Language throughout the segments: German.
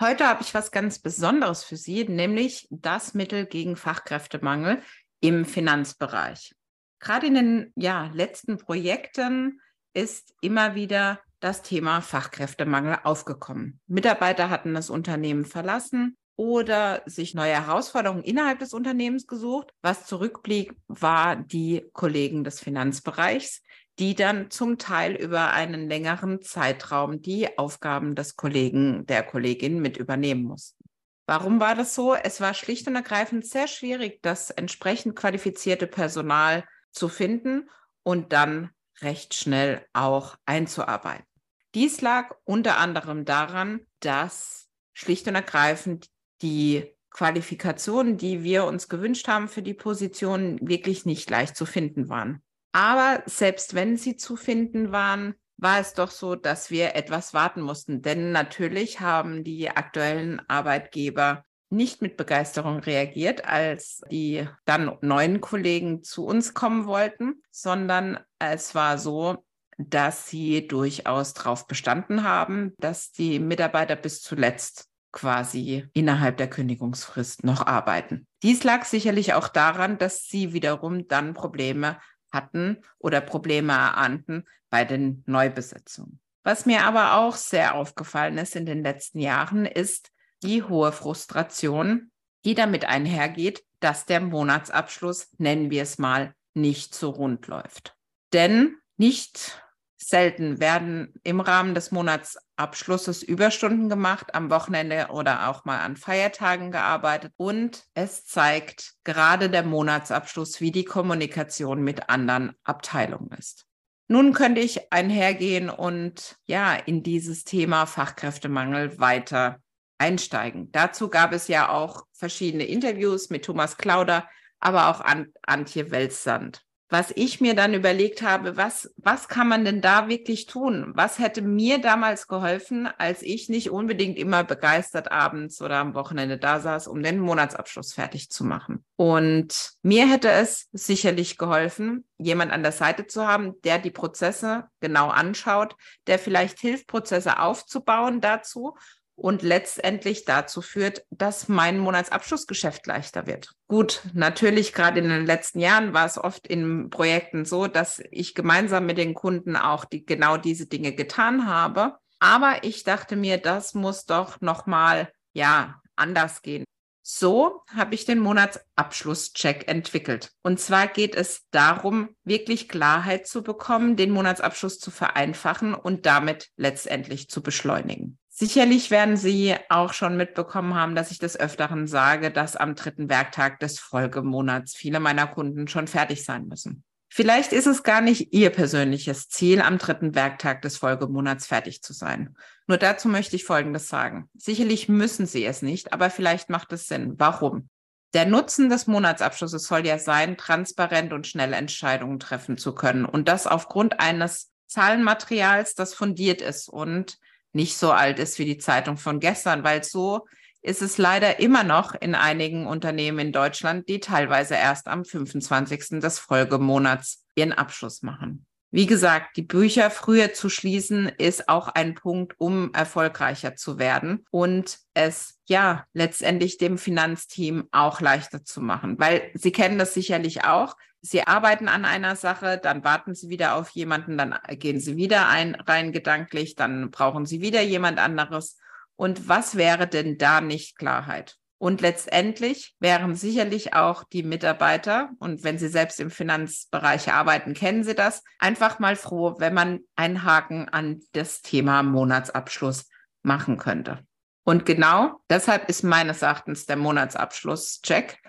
Heute habe ich was ganz Besonderes für Sie, nämlich das Mittel gegen Fachkräftemangel im Finanzbereich. Gerade in den ja, letzten Projekten ist immer wieder das Thema Fachkräftemangel aufgekommen. Mitarbeiter hatten das Unternehmen verlassen oder sich neue Herausforderungen innerhalb des Unternehmens gesucht. Was zurückblieb, war die Kollegen des Finanzbereichs, die dann zum Teil über einen längeren Zeitraum die Aufgaben des Kollegen, der Kollegin mit übernehmen mussten. Warum war das so? Es war schlicht und ergreifend sehr schwierig, das entsprechend qualifizierte Personal zu finden und dann recht schnell auch einzuarbeiten. Dies lag unter anderem daran, dass schlicht und ergreifend die Qualifikationen, die wir uns gewünscht haben für die Position, wirklich nicht leicht zu finden waren. Aber selbst wenn sie zu finden waren, war es doch so, dass wir etwas warten mussten. Denn natürlich haben die aktuellen Arbeitgeber nicht mit Begeisterung reagiert, als die dann neuen Kollegen zu uns kommen wollten, sondern es war so, dass sie durchaus darauf bestanden haben, dass die Mitarbeiter bis zuletzt quasi innerhalb der Kündigungsfrist noch arbeiten. Dies lag sicherlich auch daran, dass sie wiederum dann Probleme hatten oder Probleme erahnten bei den Neubesetzungen. Was mir aber auch sehr aufgefallen ist in den letzten Jahren, ist die hohe Frustration, die damit einhergeht, dass der Monatsabschluss, nennen wir es mal, nicht so rund läuft. Denn nicht selten werden im Rahmen des Monatsabschlusses Überstunden gemacht, am Wochenende oder auch mal an Feiertagen gearbeitet. Und es zeigt gerade der Monatsabschluss, wie die Kommunikation mit anderen Abteilungen ist. Nun könnte ich einhergehen und ja, in dieses Thema Fachkräftemangel weiter einsteigen. Dazu gab es ja auch verschiedene Interviews mit Thomas Klauder, aber auch Antje Welssand was ich mir dann überlegt habe, was, was kann man denn da wirklich tun? Was hätte mir damals geholfen, als ich nicht unbedingt immer begeistert abends oder am Wochenende da saß, um den Monatsabschluss fertig zu machen? Und mir hätte es sicherlich geholfen, jemand an der Seite zu haben, der die Prozesse genau anschaut, der vielleicht hilft, Prozesse aufzubauen dazu und letztendlich dazu führt, dass mein Monatsabschlussgeschäft leichter wird. Gut, natürlich gerade in den letzten Jahren war es oft in Projekten so, dass ich gemeinsam mit den Kunden auch die, genau diese Dinge getan habe. Aber ich dachte mir, das muss doch nochmal, ja, anders gehen. So habe ich den Monatsabschlusscheck entwickelt. Und zwar geht es darum, wirklich Klarheit zu bekommen, den Monatsabschluss zu vereinfachen und damit letztendlich zu beschleunigen. Sicherlich werden Sie auch schon mitbekommen haben, dass ich des Öfteren sage, dass am dritten Werktag des Folgemonats viele meiner Kunden schon fertig sein müssen. Vielleicht ist es gar nicht Ihr persönliches Ziel, am dritten Werktag des Folgemonats fertig zu sein. Nur dazu möchte ich Folgendes sagen. Sicherlich müssen Sie es nicht, aber vielleicht macht es Sinn. Warum? Der Nutzen des Monatsabschlusses soll ja sein, transparent und schnell Entscheidungen treffen zu können. Und das aufgrund eines Zahlenmaterials, das fundiert ist und nicht so alt ist wie die Zeitung von gestern, weil so ist es leider immer noch in einigen Unternehmen in Deutschland, die teilweise erst am 25. des Folgemonats ihren Abschluss machen. Wie gesagt, die Bücher früher zu schließen ist auch ein Punkt, um erfolgreicher zu werden und es ja letztendlich dem Finanzteam auch leichter zu machen, weil Sie kennen das sicherlich auch. Sie arbeiten an einer Sache, dann warten Sie wieder auf jemanden, dann gehen Sie wieder ein, rein gedanklich, dann brauchen Sie wieder jemand anderes. Und was wäre denn da nicht Klarheit? Und letztendlich wären sicherlich auch die Mitarbeiter, und wenn sie selbst im Finanzbereich arbeiten, kennen sie das, einfach mal froh, wenn man einen Haken an das Thema Monatsabschluss machen könnte. Und genau deshalb ist meines Erachtens der Monatsabschlusscheck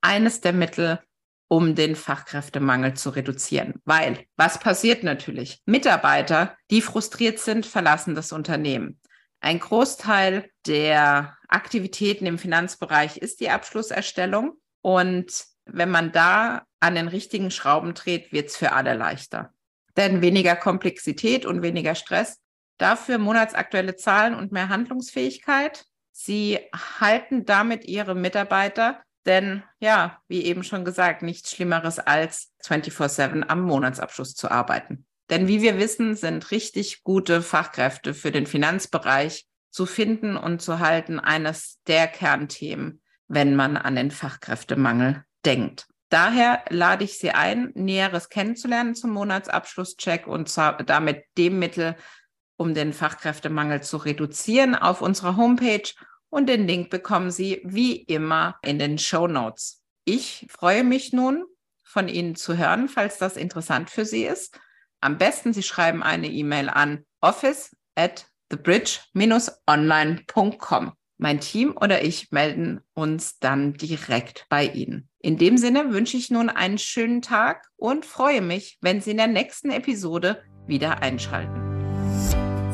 eines der Mittel, um den Fachkräftemangel zu reduzieren. Weil, was passiert natürlich? Mitarbeiter, die frustriert sind, verlassen das Unternehmen. Ein Großteil der Aktivitäten im Finanzbereich ist die Abschlusserstellung. Und wenn man da an den richtigen Schrauben dreht, wird es für alle leichter. Denn weniger Komplexität und weniger Stress, dafür monatsaktuelle Zahlen und mehr Handlungsfähigkeit. Sie halten damit ihre Mitarbeiter, denn ja, wie eben schon gesagt, nichts Schlimmeres als 24/7 am Monatsabschluss zu arbeiten. Denn wie wir wissen, sind richtig gute Fachkräfte für den Finanzbereich zu finden und zu halten eines der Kernthemen, wenn man an den Fachkräftemangel denkt. Daher lade ich Sie ein, Näheres kennenzulernen zum Monatsabschlusscheck und damit dem Mittel, um den Fachkräftemangel zu reduzieren, auf unserer Homepage. Und den Link bekommen Sie wie immer in den Show Notes. Ich freue mich nun, von Ihnen zu hören, falls das interessant für Sie ist. Am besten, Sie schreiben eine E-Mail an office at thebridge-online.com. Mein Team oder ich melden uns dann direkt bei Ihnen. In dem Sinne wünsche ich nun einen schönen Tag und freue mich, wenn Sie in der nächsten Episode wieder einschalten.